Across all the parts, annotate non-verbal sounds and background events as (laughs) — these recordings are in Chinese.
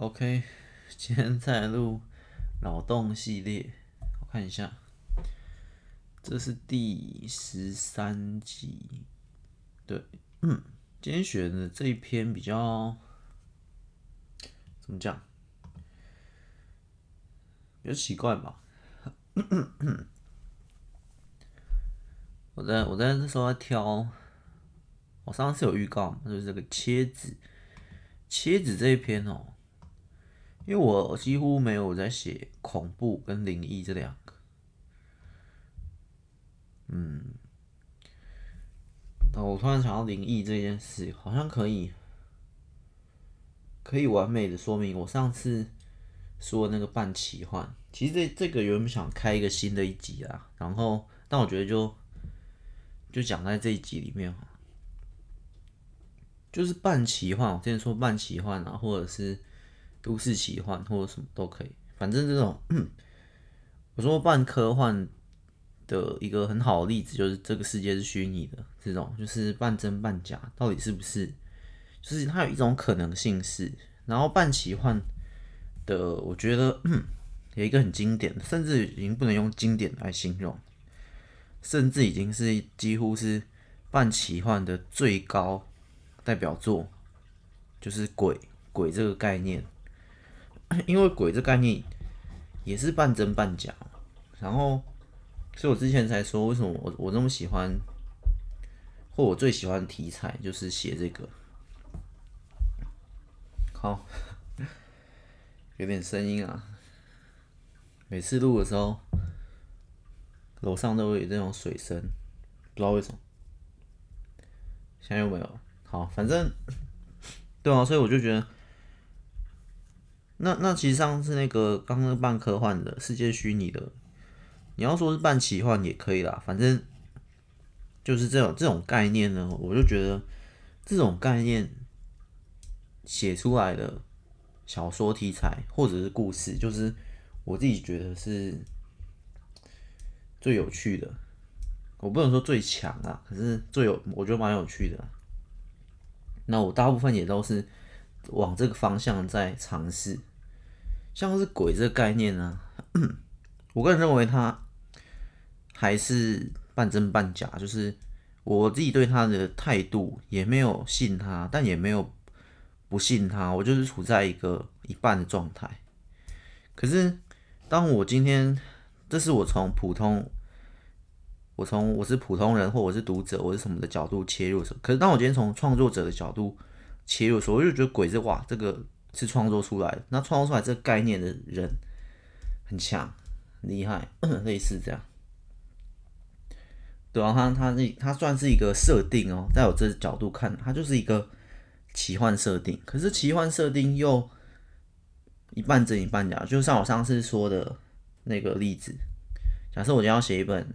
OK，(laughs) 今天再来录脑洞系列，我看一下，这是第十三集。对，嗯，今天选的这一篇比较怎么讲？比较奇怪吧？(coughs) 我在我在那时候在挑，我上次有预告，就是这个切纸，切纸这一篇哦。因为我几乎没有在写恐怖跟灵异这两个，嗯，我突然想到灵异这件事，好像可以，可以完美的说明我上次说的那个半奇幻。其实这这个原本想开一个新的一集啊，然后但我觉得就就讲在这一集里面，就是半奇幻。我之前说半奇幻啊，或者是。都市奇幻或者什么都可以，反正这种，我说半科幻的一个很好的例子就是这个世界是虚拟的，这种就是半真半假，到底是不是？就是它有一种可能性是，然后半奇幻的，我觉得有一个很经典，甚至已经不能用经典来形容，甚至已经是几乎是半奇幻的最高代表作，就是鬼鬼这个概念。因为鬼这概念也是半真半假，然后，所以我之前才说为什么我我这么喜欢，或我最喜欢的题材就是写这个。好，(laughs) 有点声音啊，每次录的时候，楼上都会有这种水声，不知道为什么。现在有没有？好，反正，(laughs) 对啊，所以我就觉得。那那其实上次那个刚刚半科幻的世界虚拟的，你要说是半奇幻也可以啦，反正就是这种这种概念呢，我就觉得这种概念写出来的小说题材或者是故事，就是我自己觉得是最有趣的。我不能说最强啊，可是最有我觉得蛮有趣的。那我大部分也都是往这个方向在尝试。像是鬼这个概念呢、(clears throat) 我个人认为它还是半真半假，就是我自己对他的态度也没有信他，但也没有不信他，我就是处在一个一半的状态。可是当我今天，这是我从普通，我从我是普通人或我是读者，我是什么的角度切入时，可是当我今天从创作者的角度切入的时，我就觉得鬼这哇这个。是创作出来的，那创作出来这个概念的人很强、很厉害，(clears throat) 类似这样。对啊，他他那他算是一个设定哦，在我这角度看，它就是一个奇幻设定。可是奇幻设定又一半真一半假，就像我上次说的那个例子。假设我今天要写一本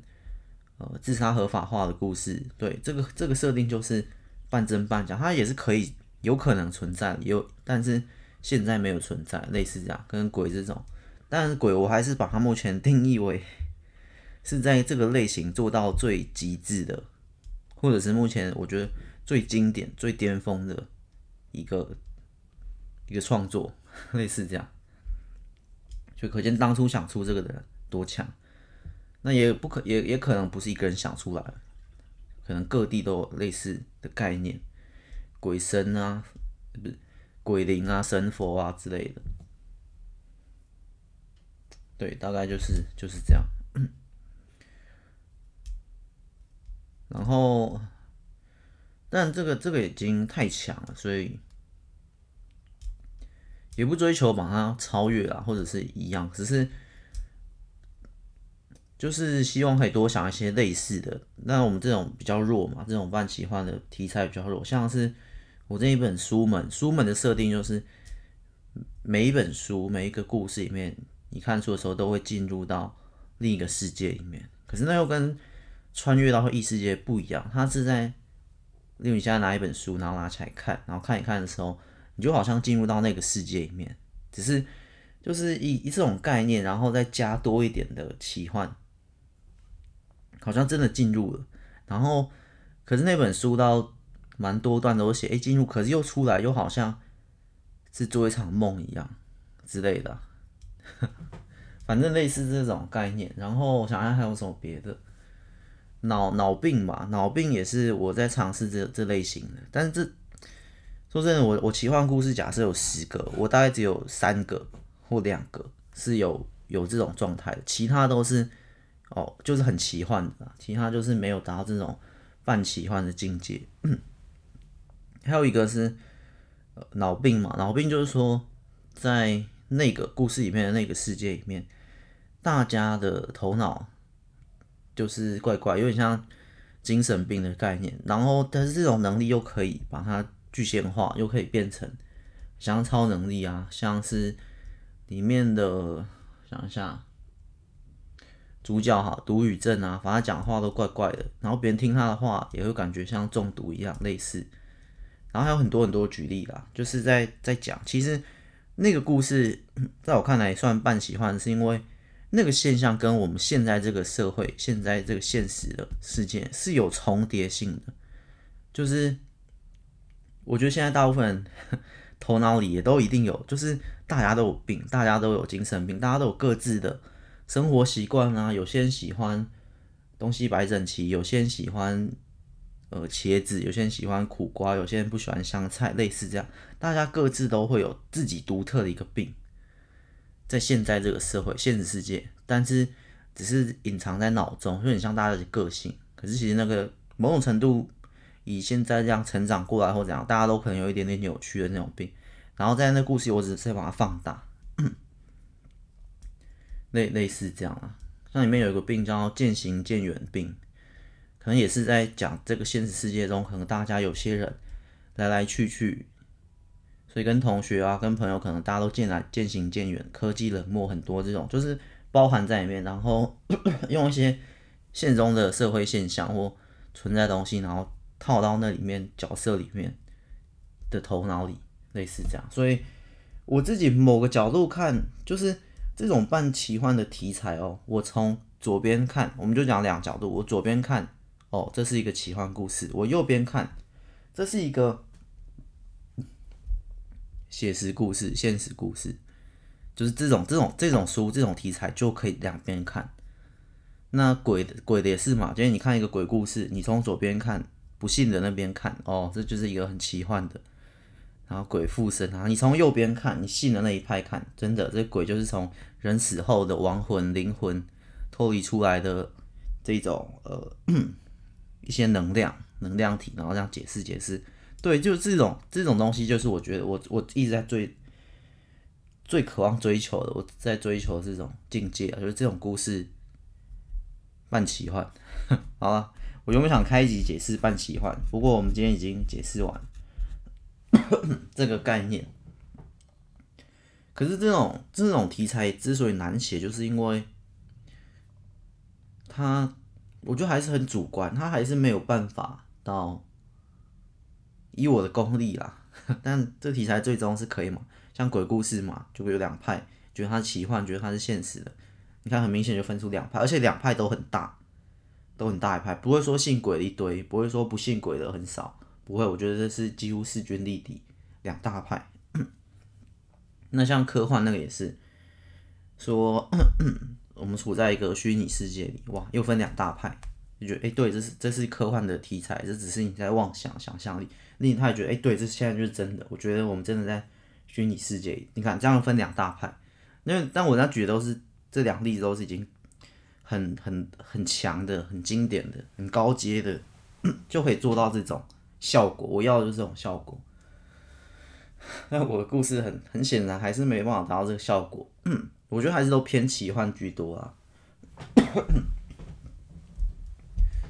呃自杀合法化的故事，对，这个这个设定就是半真半假，它也是可以有可能存在，有但是。现在没有存在，类似这样，跟鬼这种，但是鬼我还是把它目前定义为是在这个类型做到最极致的，或者是目前我觉得最经典、最巅峰的一个一个创作，(laughs) 类似这样，就可见当初想出这个的人多强。那也不可也也可能不是一个人想出来的，可能各地都有类似的概念，鬼神啊，不是。鬼灵啊，神佛啊之类的，对，大概就是就是这样。(coughs) 然后，但这个这个已经太强了，所以也不追求把它超越啊，或者是一样，只是就是希望可以多想一些类似的。那我们这种比较弱嘛，这种半奇幻的题材比较弱，像是。我这一本书门，书门的设定就是每一本书、每一个故事里面，你看书的时候都会进入到另一个世界里面。可是那又跟穿越到异世界不一样，它是在，例如你现在拿一本书，然后拿起来看，然后看一看的时候，你就好像进入到那个世界里面，只是就是以以这种概念，然后再加多一点的奇幻，好像真的进入了。然后，可是那本书到。蛮多段都写，哎，进入，可是又出来，又好像是做一场梦一样之类的，(laughs) 反正类似这种概念。然后我想想还有什么别的，脑脑病吧，脑病也是我在尝试这这类型的。但是这说真的，我我奇幻故事假设有十个，我大概只有三个或两个是有有这种状态的，其他都是哦，就是很奇幻的，其他就是没有达到这种半奇幻的境界。(coughs) 还有一个是。脑病嘛，脑病就是说，在那个故事里面的那个世界里面，大家的头脑就是怪怪，有点像精神病的概念。然后，但是这种能力又可以把它具象化，又可以变成像超能力啊，像是里面的想一下，主角哈，毒语症啊，反正讲话都怪怪的，然后别人听他的话也会感觉像中毒一样，类似。然后还有很多很多举例啦，就是在在讲，其实那个故事在我看来算半奇幻，是因为那个现象跟我们现在这个社会、现在这个现实的世界是有重叠性的。就是我觉得现在大部分人 (laughs) 头脑里也都一定有，就是大家都有病，大家都有精神病，大家都有各自的生活习惯啊。有些人喜欢东西摆整齐，有些人喜欢。呃，茄子，有些人喜欢苦瓜，有些人不喜欢香菜，类似这样，大家各自都会有自己独特的一个病，在现在这个社会、现实世界，但是只是隐藏在脑中，有点像大家的个性。可是其实那个某种程度，以现在这样成长过来或怎样，大家都可能有一点点扭曲的那种病。然后在那故事，我只是把它放大，(coughs) 类类似这样啊，像里面有一个病叫渐行渐远病。可能也是在讲这个现实世界中，可能大家有些人来来去去，所以跟同学啊、跟朋友，可能大家都渐来渐行渐远，科技冷漠很多这种，就是包含在里面，然后 (coughs) 用一些现中的社会现象或存在东西，然后套到那里面角色里面的头脑里，类似这样。所以我自己某个角度看，就是这种半奇幻的题材哦。我从左边看，我们就讲两角度，我左边看。哦，这是一个奇幻故事。我右边看，这是一个写实故事、现实故事，就是这种、这种、这种书、这种题材就可以两边看。那鬼的鬼的也是嘛？今天你看一个鬼故事，你从左边看，不信的那边看，哦，这就是一个很奇幻的。然后鬼附身，然后你从右边看，你信的那一派看，真的，这鬼就是从人死后的亡魂、灵魂脱离出来的这种呃。一些能量、能量体，然后这样解释解释，对，就是这种这种东西，就是我觉得我我一直在追，最渴望追求的，我在追求这种境界，就是这种故事，半奇幻。(laughs) 好了，我原本想开一集解释半奇幻，不过我们今天已经解释完 (coughs) 这个概念。可是这种这种题材之所以难写，就是因为它。我觉得还是很主观，他还是没有办法到以我的功力啦。(laughs) 但这题材最终是可以嘛？像鬼故事嘛，就会有两派，觉得它是奇幻，觉得它是现实的。你看，很明显就分出两派，而且两派都很大，都很大一派，不会说信鬼的一堆，不会说不信鬼的很少，不会。我觉得这是几乎势均力敌，两大派。(coughs) 那像科幻那个也是说。我们处在一个虚拟世界里，哇，又分两大派，就觉得哎、对，这是这是科幻的题材，这只是你在妄想想象力。另一派觉得哎、对，这现在就是真的。我觉得我们真的在虚拟世界里。你看这样分两大派，因为但我那举的都是这两例子都是已经很很很强的、很经典的、很高阶的，就可以做到这种效果。我要的就是这种效果。(laughs) 那我的故事很很显然还是没办法达到这个效果。嗯我觉得还是都偏奇幻居多啊。(coughs)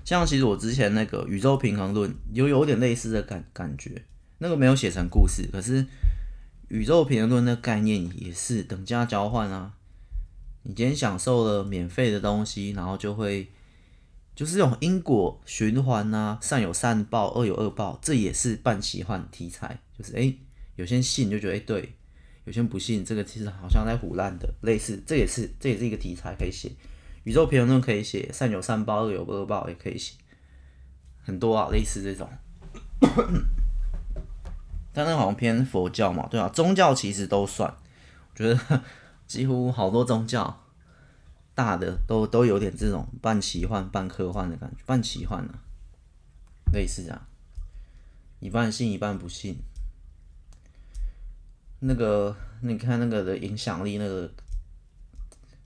像其实我之前那个宇宙平衡论有有点类似的感感觉，那个没有写成故事，可是宇宙平衡论那概念也是等价交换啊。你今天享受了免费的东西，然后就会就是这种因果循环啊，善有善报，恶有恶报，这也是半奇幻题材。就是诶、有些信就觉得诶、欸，对。有些人不信这个，其实好像在唬烂的，类似，这也是这也是一个题材可以写，宇宙平衡论可以写，善有善报，恶有恶报也可以写，很多啊，类似这种。(coughs) 但那好像偏佛教嘛，对啊，宗教其实都算，我觉得几乎好多宗教大的都都有点这种半奇幻半科幻的感觉，半奇幻啊，类似这样，一半信一半不信。那个你看那个的影响力，那个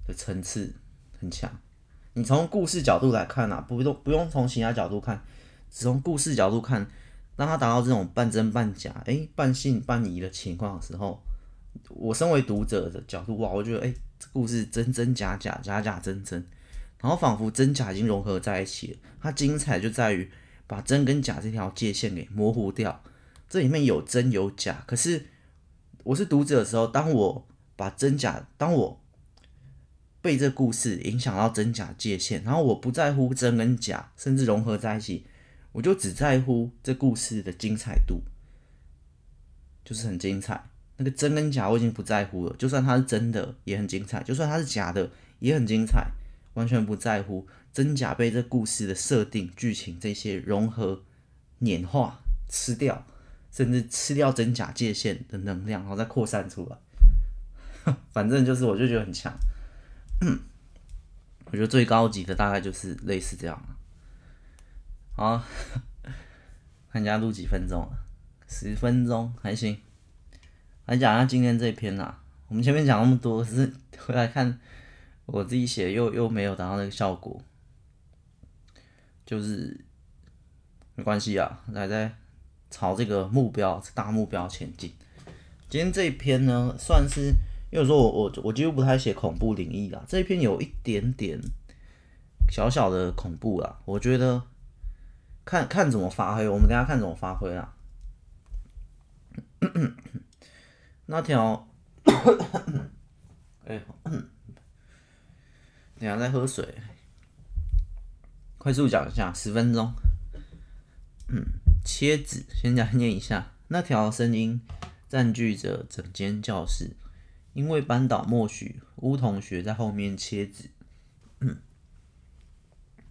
的层次很强。你从故事角度来看啊，不用不用从其他角度看，只从故事角度看，当他达到这种半真半假、哎、半信半疑的情况的时候，我身为读者的角度哇，我觉得哎、这故事真真假假，假假真真，然后仿佛真假已经融合在一起了。它精彩就在于把真跟假这条界限给模糊掉，这里面有真有假，可是我是读者的时候，当我把真假，当我被这故事影响到真假界限，然后我不在乎真跟假，甚至融合在一起，我就只在乎这故事的精彩度，就是很精彩。那个真跟假我已经不在乎了，就算它是真的也很精彩，就算它是假的也很精彩，完全不在乎真假被这故事的设定、剧情这些融合、碾化、吃掉，甚至吃掉真假界限的能量，然后再扩散出来。反正就是，我就觉得很强。(coughs) 我觉得最高级的大概就是类似这样。好，看一下录几分钟了，十分钟还行。来讲一下今天这篇啦，我们前面讲那么多，是 (laughs) 回来看我自己写又又没有达到那个效果，就是没关系啊，还在朝这个目标大目标前进。今天这一篇呢，算是。因为说我我我几乎不太写恐怖灵异啦，这一篇有一点点小小的恐怖啦，我觉得看看怎么发挥，我们等下看怎么发挥啦。(coughs) 那条，哎，等下再喝水，快速讲一下，十分钟。嗯，切纸，先讲念一下，那条声音占据着整间教室。因为班导默许巫同学在后面切纸，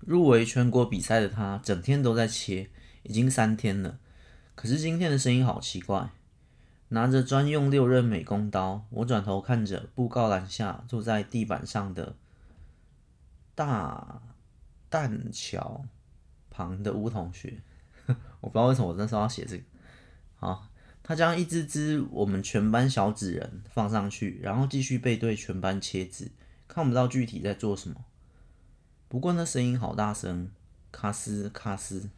入围全国比赛的他整天都在切，已经三天了。可是今天的声音好奇怪，拿着专用六刃美工刀，我转头看着布告栏下坐在地板上的大蛋桥旁的巫同学，(laughs) 我不知道为什么我那时候要写这个，好。他将一只只我们全班小纸人放上去，然后继续背对全班切纸，看不到具体在做什么。不过那声音好大声，卡斯卡斯。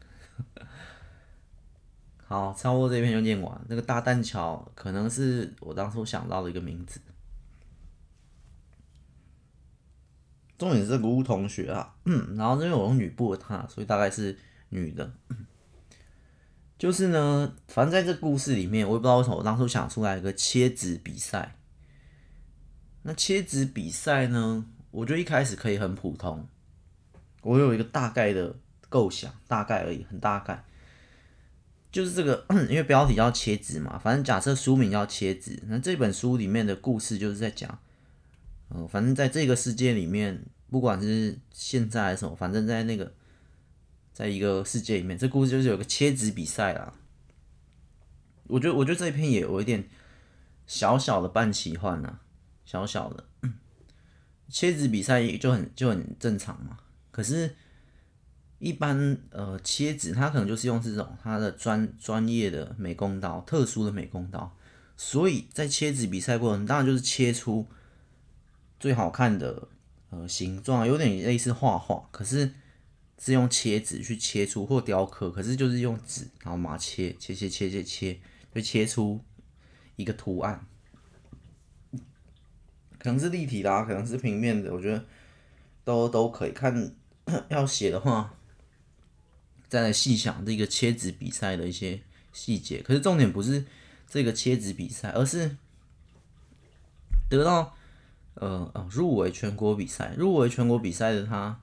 (laughs) 好，差不多这篇就念完。那个大蛋桥可能是我当初想到的一个名字。重点是这个巫同学啊，嗯，然后因为我用女部的她，所以大概是女的。就是呢，反正在这故事里面，我也不知道为什么我当初想出来一个切纸比赛。那切纸比赛呢，我觉得一开始可以很普通。我有一个大概的构想，大概而已，很大概。就是这个，(clears throat) 因为标题叫切纸嘛，反正假设书名叫切纸，那这本书里面的故事就是在讲，嗯，反正在这个世界里面，不管是现在还是什么，反正在那个。在一个世界里面，这故事就是有个切纸比赛啦。我觉得，我觉得这一篇也有一点小小的半奇幻呐，小小的切纸比赛就很就很正常嘛。可是，一般呃切纸，它可能就是用这种它的专专业的美工刀，特殊的美工刀。所以在切纸比赛过程，当然就是切出最好看的呃形状，有点类似画画，可是。是用切纸去切出或雕刻，可是就是用纸，然后嘛切切切切切切，就切出一个图案，可能是立体的啊，可能是平面的，我觉得都都可以看。(coughs) 要写的话，再来细想这个切纸比赛的一些细节。可是重点不是这个切纸比赛，而是得到呃呃入围全国比赛，入围全国比赛的他。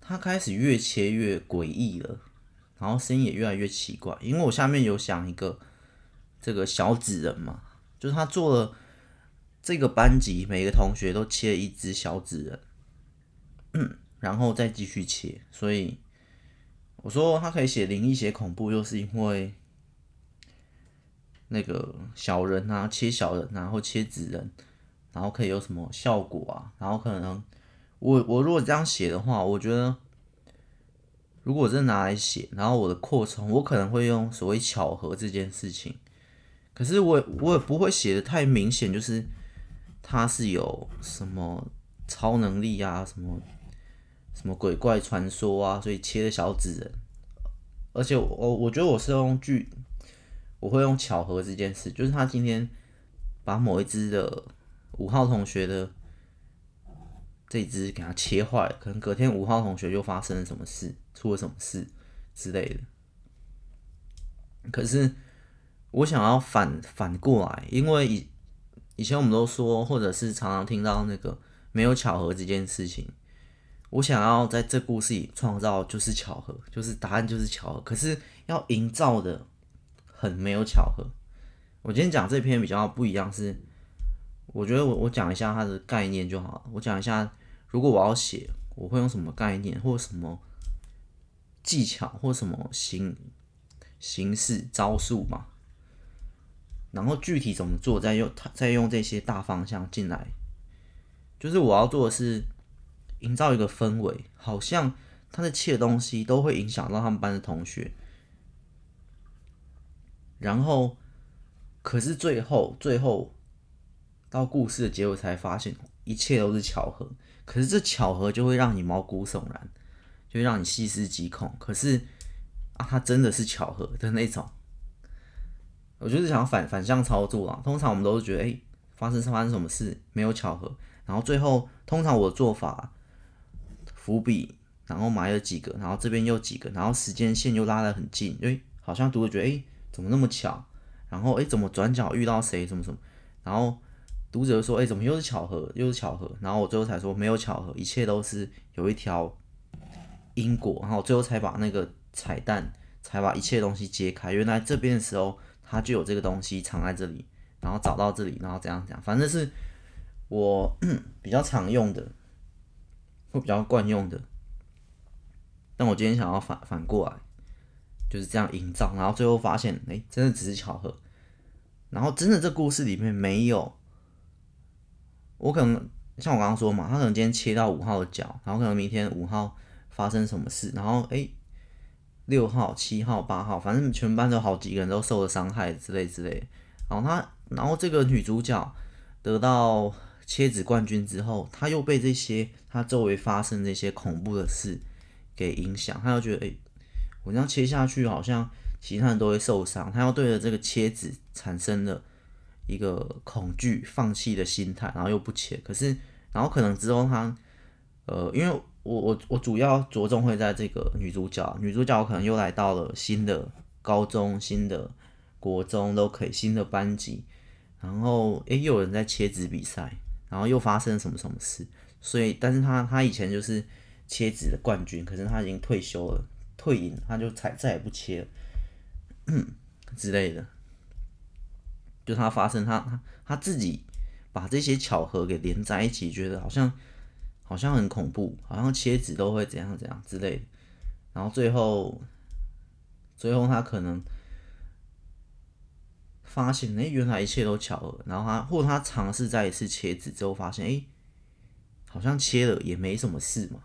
他开始越切越诡异了，然后声音也越来越奇怪。因为我下面有想一个这个小纸人嘛，就是他做了这个班级每个同学都切一只小纸人，然后再继续切。所以我说他可以写灵异、写恐怖，又是因为那个小人啊，切小人啊，或切纸人，然后可以有什么效果啊？然后可能我我如果这样写的话，我觉得如果真拿来写，然后我的扩充，我可能会用所谓巧合这件事情。可是我我也不会写的太明显，就是他是有什么超能力啊，什么什么鬼怪传说啊，所以切的小纸人。而且我我觉得我是用句，我会用巧合这件事，就是他今天把某一只的五号同学的这一只给它切坏了，可能隔天五号同学又发生了什么事，出了什么事之类的。可是我想要反反过来，因为以以前我们都说，或者是常常听到那个没有巧合这件事情。我想要在这故事里创造就是巧合，就是答案就是巧合，可是要营造的很没有巧合。我今天讲这篇比较不一样，是我觉得我我讲一下它的概念就好了。我讲一下，如果我要写，我会用什么概念，或什么技巧，或什么形形式招数嘛。然后具体怎么做，再用再用这些大方向进来，就是我要做的是。营造一个氛围，好像他的切东西都会影响到他们班的同学。然后，可是最后，最后到故事的结尾才发现，一切都是巧合。可是这巧合就会让你毛骨悚然，就会让你细思极恐。可是啊，它真的是巧合的那种。我就是想反反向操作啊。通常我们都是觉得，哎，发生发生什么事没有巧合。然后最后，通常我的做法。伏笔，然后埋了几个，然后这边又几个，然后时间线又拉得很近，诶，好像读者觉得，诶，怎么那么巧？然后，诶，怎么转角遇到谁？什么什么？然后读者说，诶，怎么又是巧合？又是巧合？然后我最后才说，没有巧合，一切都是有一条因果。然后最后才把那个彩蛋，才把一切东西揭开。原来这边的时候，他就有这个东西藏在这里，然后找到这里，然后这样讲，反正是我 (clears throat) 比较常用的。会比较惯用的，但我今天想要反反过来，就是这样营造，然后最后发现，哎，真的只是巧合，然后真的这故事里面没有，我可能像我刚刚说嘛，他可能今天切到五号的脚，然后可能明天五号发生什么事，然后哎，六号、七号、八号，反正全班都好几个人都受了伤害之类之类，然后他，然后这个女主角得到。切纸冠军之后，她又被这些她周围发生这些恐怖的事给影响，她又觉得，哎、我这样切下去，好像其他人都会受伤，她又对着这个切纸产生了一个恐惧、放弃的心态，然后又不切。可是，然后可能之后他，呃，因为我我我主要着重会在这个女主角，女主角可能又来到了新的高中、新的国中都可以，新的班级，然后哎、又有人在切纸比赛。然后又发生什么什么事，所以，但是他他以前就是切纸的冠军，可是他已经退休了，退隐，他就再再也不切了，之类的。就他发生他他他自己把这些巧合给连在一起，觉得好像好像很恐怖，好像切纸都会怎样怎样之类的。然后最后最后他可能。发现哎，原来一切都巧合。然后他或他尝试再一次切纸之后，发现哎，好像切了也没什么事嘛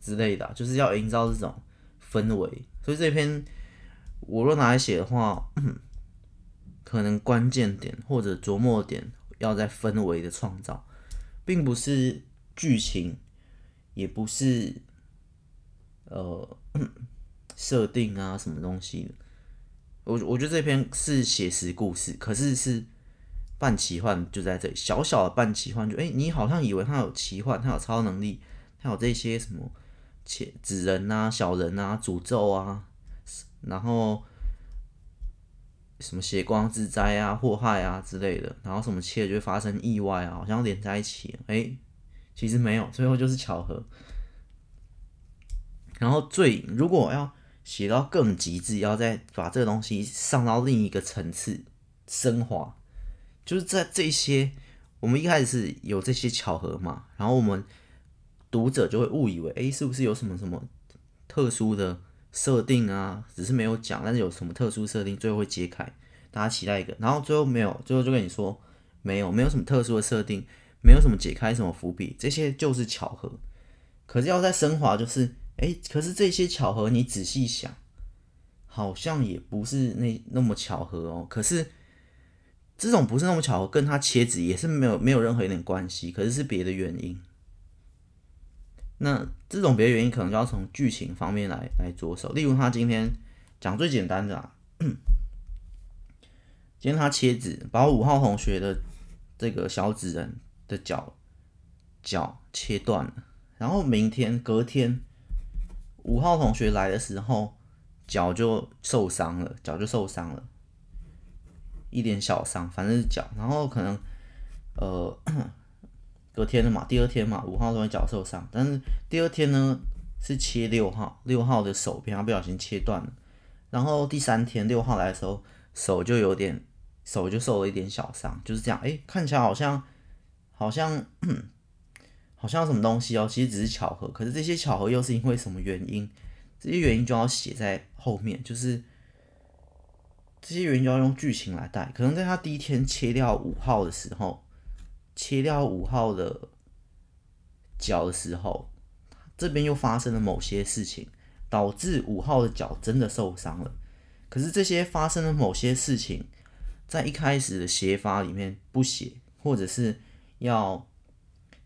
之类的，就是要营造这种氛围。所以这篇我若拿来写的话，可能关键点或者琢磨点要在氛围的创造，并不是剧情，也不是呃设定啊什么东西的。我我觉得这篇是写实故事，可是是半奇幻，就在这里小小的半奇幻，就哎、你好像以为他有奇幻，他有超能力，他有这些什么切纸人啊、小人啊、诅咒啊，然后什么血光之灾啊、祸害啊之类的，然后什么切就会发生意外啊，好像连在一起，哎、其实没有，最后就是巧合。然后最如果要。写到更极致，要再把这个东西上到另一个层次升华，就是在这些我们一开始是有这些巧合嘛，然后我们读者就会误以为，哎，是不是有什么什么特殊的设定啊？只是没有讲，但是有什么特殊设定，最后会揭开。大家期待一个，然后最后没有，最后就跟你说没有，没有什么特殊的设定，没有什么解开什么伏笔，这些就是巧合。可是要再升华，就是哎、可是这些巧合你仔细想，好像也不是那那么巧合哦。可是这种不是那么巧合，跟他切纸也是没有没有任何一点关系，可是是别的原因。那这种别的原因可能就要从剧情方面来来着手，例如他今天讲最简单的啊，今天他切纸把五号同学的这个小纸人的脚脚切断了，然后明天隔天五号同学来的时候脚就受伤了，脚就受伤了，一点小伤，反正是脚，然后可能呃。隔天的嘛，第二天嘛，五号同学脚受伤，但是第二天呢是切六号，六号的手被他不小心切断了，然后第三天六号来的时候手就有点手就受了一点小伤，就是这样，哎，看起来好像好像 (clears throat) 好像什么东西哦，其实只是巧合，可是这些巧合又是因为什么原因？这些原因就要写在后面，就是这些原因就要用剧情来带，可能在他第一天切掉五号的时候。切掉五号的脚的时候，这边又发生了某些事情，导致五号的脚真的受伤了。可是这些发生了某些事情，在一开始的写法里面不写，或者是要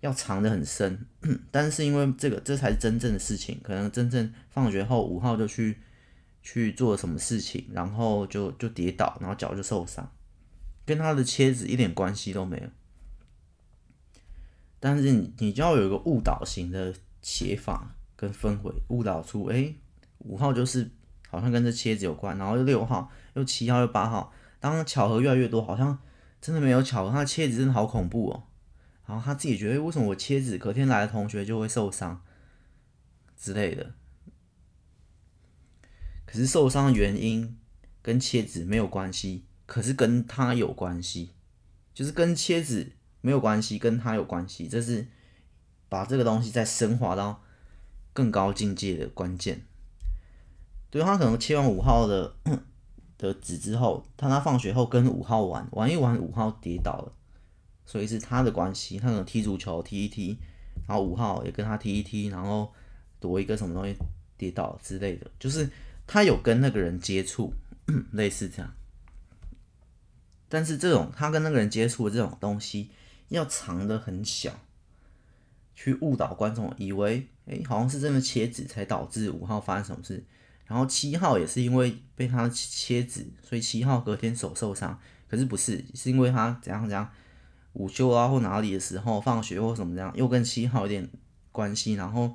要藏得很深。(clears throat) 但是因为这个，这才是真正的事情。可能真正放学后，五号就去去做什么事情，然后就就跌倒，然后脚就受伤，跟他的切子一点关系都没有。但是你你就要有一个误导型的写法跟氛围，误导出哎，五号就是好像跟这切纸有关，然后又六号又七号又八号，当巧合越来越多，好像真的没有巧合，他切纸真的好恐怖哦。然后他自己觉得为什么我切纸隔天来的同学就会受伤之类的，可是受伤的原因跟切纸没有关系，可是跟他有关系，就是跟切纸。没有关系，跟他有关系，这是把这个东西再升华到更高境界的关键。对，他可能切完五号的的纸之后，他他放学后跟五号玩，玩一玩五号跌倒了，所以是他的关系。他可能踢足球踢一踢，然后五号也跟他踢一踢，然后躲一个什么东西跌倒之类的，就是他有跟那个人接触，类似这样。但是这种他跟那个人接触的这种东西。要藏得很小，去误导观众，以为哎、好像是真的切纸才导致五号发生什么事，然后七号也是因为被他切纸，所以七号隔天手受伤。可是不是，是因为他怎样怎样午休啊或哪里的时候放学或什么这样，又跟七号有点关系，然后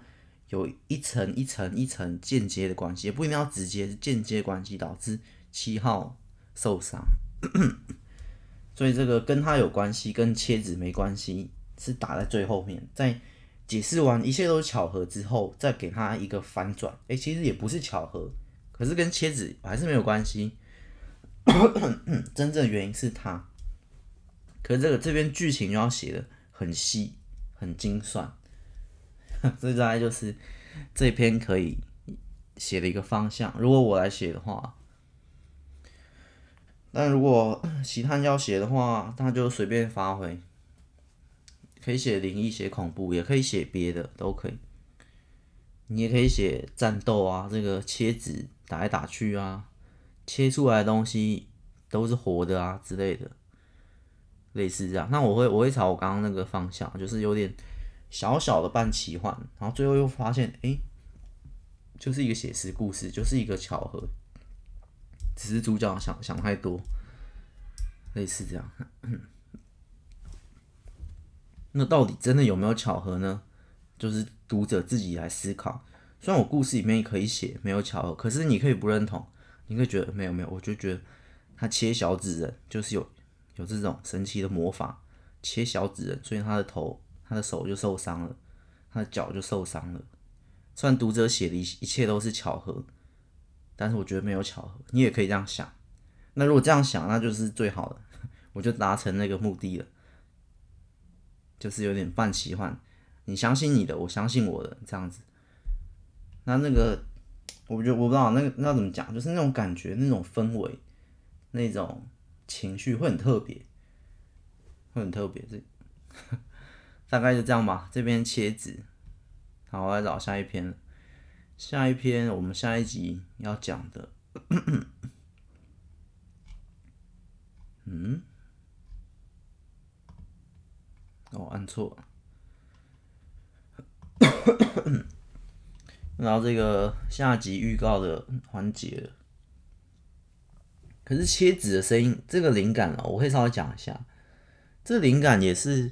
有一层一层一层间接的关系，也不一定要直接是间接关系导致七号受伤。所以这个跟他有关系，跟切纸没关系，是打在最后面。在解释完一切都是巧合之后，再给他一个反转。哎，其实也不是巧合，可是跟切纸还是没有关系。(coughs) 真正原因是他。可是这个这边剧情就要写的很细、很精算。(laughs) 所以大概就是这篇可以写的一个方向。如果我来写的话。但如果其他要写的话，那就随便发挥，可以写灵异、写恐怖，也可以写别的，都可以。你也可以写战斗啊，这个切纸打来打去啊，切出来的东西都是活的啊之类的，类似这样。那我会我会朝我刚刚那个方向，就是有点小小的半奇幻，然后最后又发现，哎、就是一个写实故事，就是一个巧合。只是主角想想太多，类似这样。(coughs) 那到底真的有没有巧合呢？就是读者自己来思考。虽然我故事里面可以写没有巧合，可是你可以不认同，你可以觉得没有没有，我就觉得他切小纸人就是有有这种神奇的魔法，切小纸人，所以他的头、他的手就受伤了，他的脚就受伤了。虽然读者写的一一切都是巧合。但是我觉得没有巧合，你也可以这样想。那如果这样想，那就是最好的，(laughs) 我就达成那个目的了。就是有点半奇幻，你相信你的，我相信我的，这样子。那那个，我觉得我不知道那个那怎么讲，就是那种感觉，那种氛围，那种情绪会很特别，会很特别。这 (laughs) 大概就这样吧。这边切纸，好，我来找下一篇。下一篇我们下一集要讲的，(coughs) 嗯，哦，按错了。(coughs) 然后这个下集预告的环节，可是切纸的声音，这个灵感哦，我可以稍微讲一下。这灵感也是，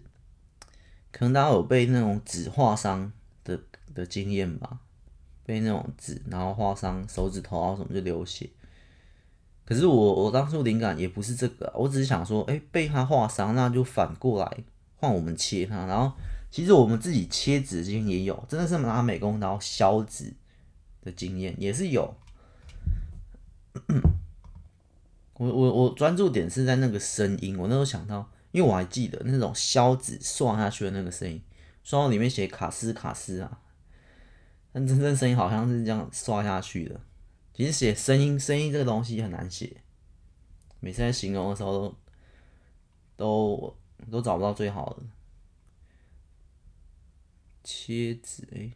可能大家有被那种纸划伤的的经验吧，被那种纸然后划伤手指头啊什么就流血。可是我我当初灵感也不是这个，我只是想说，哎，被他划伤，那就反过来换我们切他，然后。其实我们自己切纸经验也有，真的是拿美工刀削纸的经验也是有。我我我专注点是在那个声音，我那时候想到，因为我还记得那种削纸刷下去的那个声音，刷到里面写卡斯卡斯啊，但真正声音好像是这样刷下去的。其实写声音声音这个东西很难写，每次在形容的时候都都都找不到最好的。切子哎，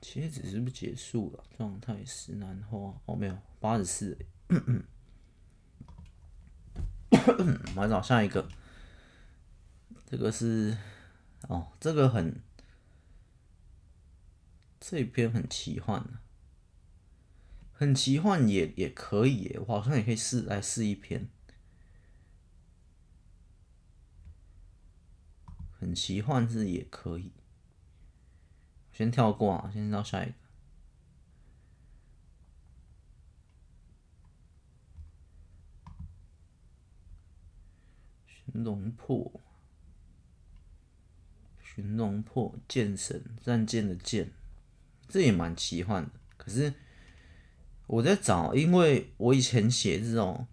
切子是不是结束了？状态是难画哦，没有八十四。(coughs) 我来找下一个，这个是哦，这个很这一篇很奇幻啊，很奇幻也也可以，我好像也可以试来试一篇。很奇幻是也可以，先跳过啊，先到下一个。寻龙破，寻龙破剑神战舰的剑，这也蛮奇幻的。可是我在找，因为我以前写这种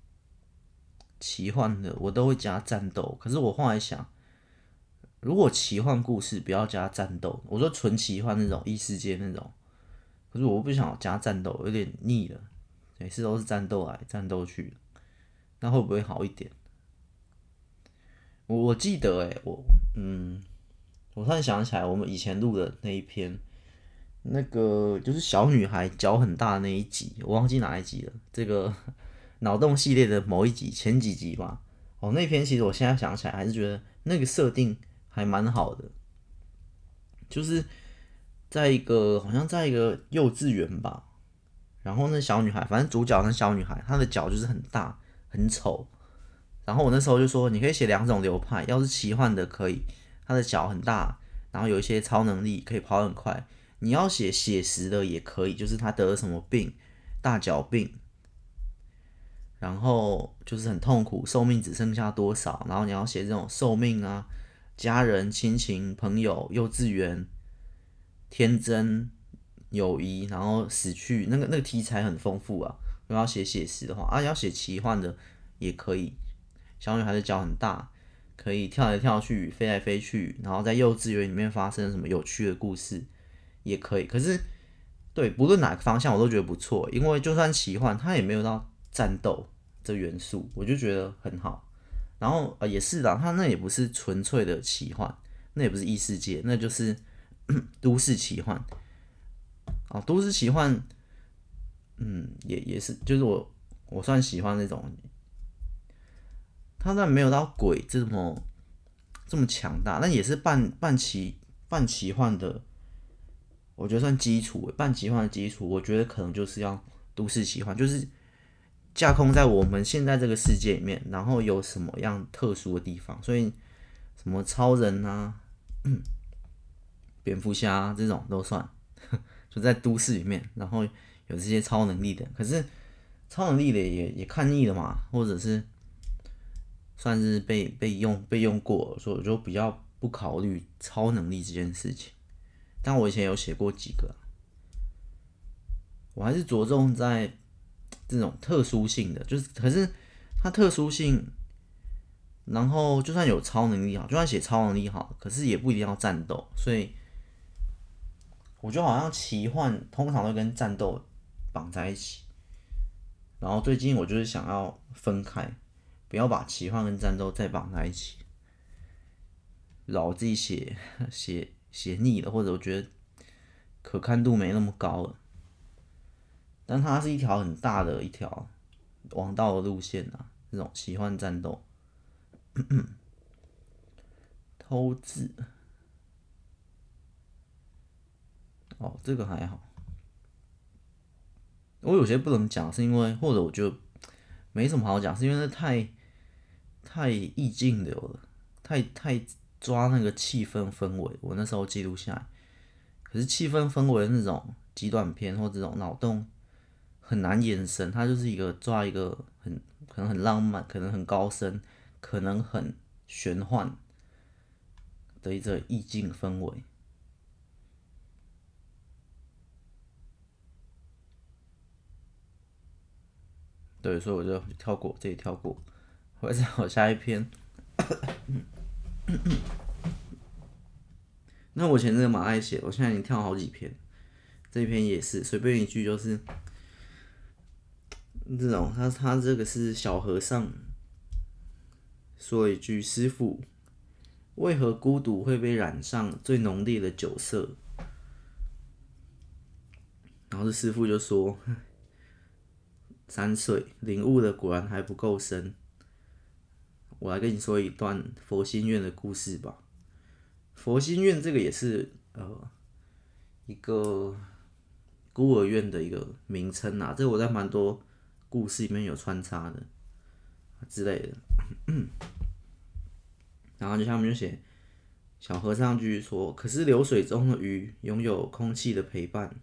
奇幻的，我都会加战斗。可是我后来想。如果奇幻故事不要加战斗，我说纯奇幻那种异世界那种，可是我不想加战斗，有点腻了。每次都是战斗来战斗去，那会不会好一点？我我记得、欸，诶，我嗯，我突然想起来，我们以前录的那一篇，那个就是小女孩脚很大的那一集，我忘记哪一集了。这个脑洞系列的某一集，前几集吧。哦，那篇其实我现在想起来，还是觉得那个设定。还蛮好的，就是在一个好像在一个幼稚园吧，然后那小女孩，反正主角那小女孩，她的脚就是很大很丑，然后我那时候就说，你可以写两种流派，要是奇幻的可以，她的脚很大，然后有一些超能力，可以跑很快；你要写写实的也可以，就是她得了什么病，大脚病，然后就是很痛苦，寿命只剩下多少，然后你要写这种寿命啊。家人、亲情、朋友、幼稚园、天真、友谊，然后死去，那个那个题材很丰富啊。如果要写写实的话，啊，要写奇幻的也可以。小女孩的脚很大，可以跳来跳去、飞来飞去，然后在幼稚园里面发生什么有趣的故事也可以。可是，对，不论哪个方向我都觉得不错，因为就算奇幻，它也没有到战斗这元素，我就觉得很好。然后呃也是的，它那也不是纯粹的奇幻，那也不是异世界，那就是都市奇幻。哦，都市奇幻，嗯，也也是，就是我我算喜欢那种，它那没有到鬼这么这么强大，那也是半半奇半奇幻的，我觉得算基础，半奇幻的基础，我觉得可能就是要都市奇幻，就是。架空在我们现在这个世界里面，然后有什么样特殊的地方？所以什么超人啊、(coughs) 蝙蝠侠这种都算，(laughs) 就在都市里面，然后有这些超能力的。可是超能力的也也看腻了嘛，或者是算是被被用被用过，所以我就比较不考虑超能力这件事情。但我以前有写过几个，我还是着重在。这种特殊性的，就是可是它特殊性，然后就算有超能力好，就算写超能力好，可是也不一定要战斗，所以我觉得好像奇幻通常都跟战斗绑在一起，然后最近我就是想要分开，不要把奇幻跟战斗再绑在一起，老自己写 (laughs) 写写腻了，或者我觉得可看度没那么高了。但它是一条很大的一条王道的路线啊，这种奇幻战斗，(clears throat) 偷字，哦，这个还好。我有些不能讲，是因为或者我就没什么好讲，是因为那太太意境流了，太太抓那个气氛氛围。我那时候记录下来，可是气氛氛围那种极短片或这种脑洞很难延伸，它就是一个抓一个很可能很浪漫，可能很高深，可能很玄幻的一个意境氛围。对，所以我就跳过，这里跳过，我再找下一篇。(coughs) 那我前阵蛮爱写，我现在已经跳好几篇，这一篇也是随便一句就是这种，他他这个是小和尚说一句：“师傅，为何孤独会被染上最浓烈的酒色？”然后这师傅就说。三岁领悟的果然还不够深，我来跟你说一段佛心院的故事吧。佛心院这个也是呃一个孤儿院的一个名称啊，这我在蛮多故事里面有穿插的之类的。(coughs) 然后就下面就写小和尚继续说：“可是流水中的鱼拥有空气的陪伴，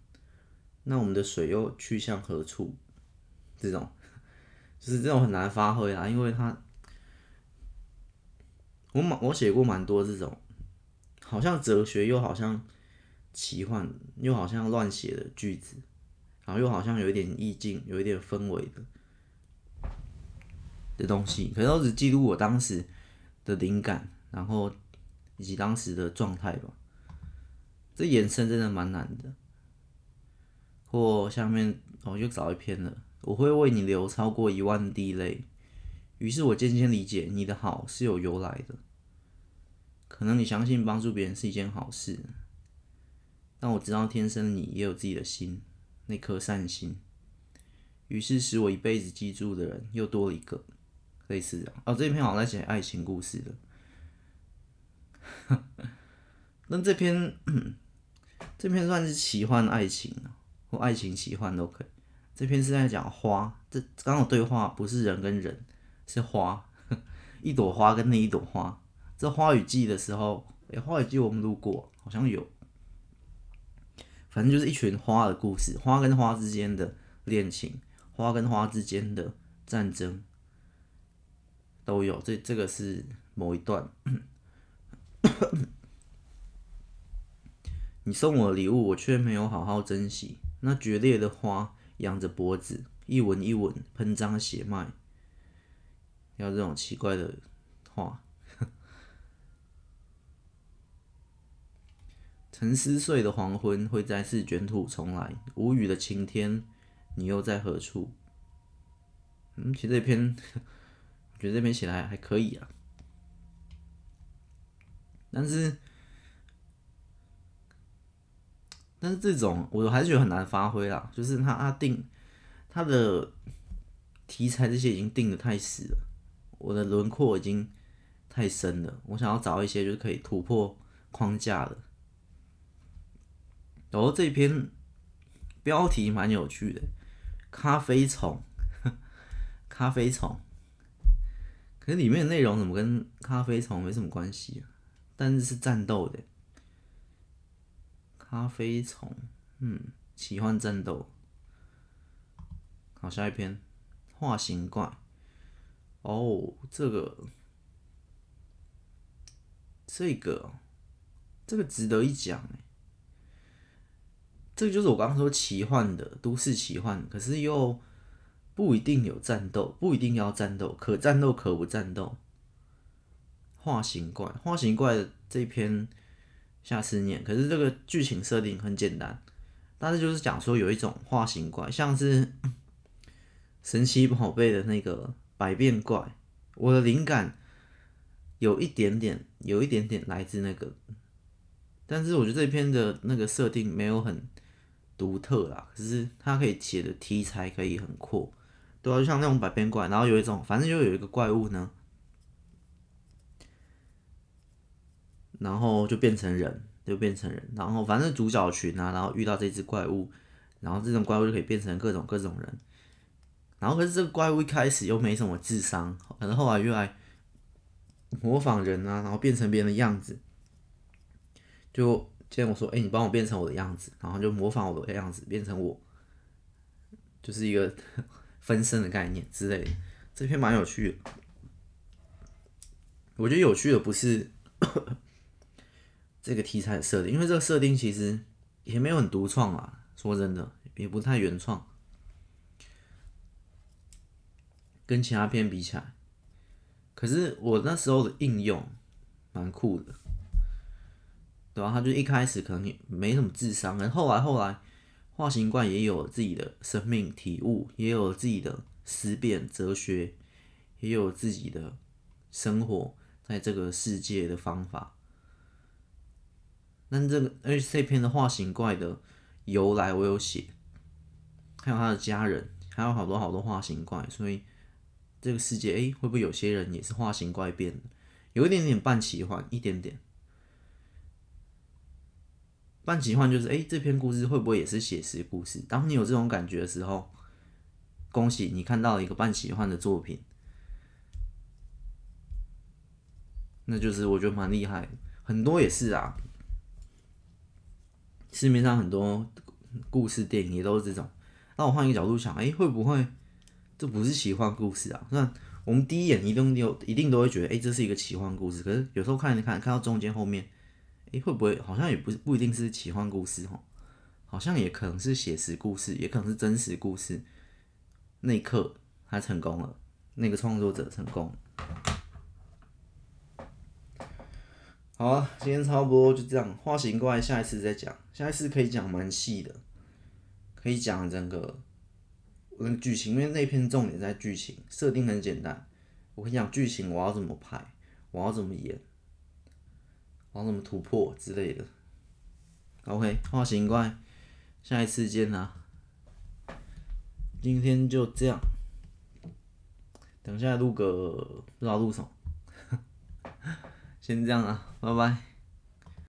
那我们的水又去向何处？”这种就是这种很难发挥啊，因为他我蛮我写过蛮多这种，好像哲学又好像奇幻又好像乱写的句子，然后又好像有一点意境，有一点氛围的的东西，可能都只记录我当时的灵感，然后以及当时的状态吧。这延伸真的蛮难的。或下面哦，又找一篇了。我会为你流超过一万滴泪，于是我渐渐理解你的好是有由来的。可能你相信帮助别人是一件好事，但我知道天生你也有自己的心，那颗善心。于是使我一辈子记住的人又多了一个，类似这样。哦，这篇好像在写爱情故事的。(laughs) 那这篇这篇算是奇幻爱情或爱情奇幻都可以。这篇是在讲花，这刚好对话不是人跟人，是花，一朵花跟那一朵花。这花语季的时候，哎，花语季我们录过，好像有。反正就是一群花的故事，花跟花之间的恋情，花跟花之间的战争都有。这这个是某一段。(coughs) 你送我礼物，我却没有好好珍惜，那决裂的花。仰着脖子，一吻一吻，喷张血脉。要这种奇怪的话。沉思碎的黄昏会再次卷土重来，无语的晴天，你又在何处？嗯，其实这篇，我觉得这篇写的还可以啊。但是，但是这种我还是觉得很难发挥啦，就是他他定他的题材这些已经定的太死了，我的轮廓已经太深了，我想要找一些就是可以突破框架的。然后这篇标题蛮有趣的，咖啡虫，(laughs) 咖啡虫，可是里面的内容怎么跟咖啡虫没什么关系啊？但是是战斗的。咖啡虫，嗯，奇幻战斗。好，下一篇，化形怪。哦，这个，这个，这个值得一讲。这个就是我刚刚说奇幻的都市奇幻，可是又不一定有战斗，不一定要战斗，可战斗可不战斗。化形怪，化形怪的这篇。下次念，可是这个剧情设定很简单，但是就是讲说有一种化形怪，像是 (coughs) 神奇宝贝的那个百变怪，我的灵感有一点点，有一点点来自那个，但是我觉得这篇的那个设定没有很独特啦，可是它可以写的题材可以很阔，对啊，就像那种百变怪，然后有一种，反正就有一个怪物呢，然后就变成人，就变成人，然后反正主角群啊，然后遇到这只怪物，然后这种怪物就可以变成各种各种人。然后可是这个怪物一开始又没什么智商，可能后来越来模仿人啊，然后变成别人的样子。就见我说，哎，你帮我变成我的样子，然后就模仿我的样子变成我，就是一个 (laughs) 分身的概念之类的。这篇蛮有趣的，我觉得有趣的不是 (coughs) 这个题材的设定，因为这个设定其实也没有很独创啊，说真的也不太原创。跟其他片比起来，可是我那时候的应用蛮酷的，对吧？他就一开始可能也没什么智商，然后后来后来，化形怪也有自己的生命体悟，也有自己的思辨哲学，也有自己的生活在这个世界的方法。但这个而且这篇的化形怪的由来我有写，还有他的家人，还有好多好多化形怪，所以。这个世界，哎，会不会有些人也是化形怪变？有一点点半奇幻，一点点半奇幻，就是哎，这篇故事会不会也是写实故事？当你有这种感觉的时候，恭喜你看到了一个半奇幻的作品，那就是我觉得蛮厉害。很多也是啊，市面上很多故事电影也都是这种。那我换一个角度想，哎，会不会？这不是奇幻故事啊！那我们第一眼一定有，一定都会觉得，哎，这是一个奇幻故事。可是有时候看一看，看到中间后面，哎，会不会好像也不不一定是奇幻故事哦？好像也可能是写实故事，也可能是真实故事。那一刻他成功了，那个创作者成功。好啊，今天差不多就这样。化形怪下一次再讲，下一次可以讲蛮细的，可以讲整个。跟剧情，因为那篇重点在剧情，设定很简单。我跟你讲，剧情我要怎么拍，我要怎么演，我要怎么突破之类的。OK，化形怪，下一次见啦。今天就这样，等下录个不知道录什么，(laughs) 先这样啊，拜拜。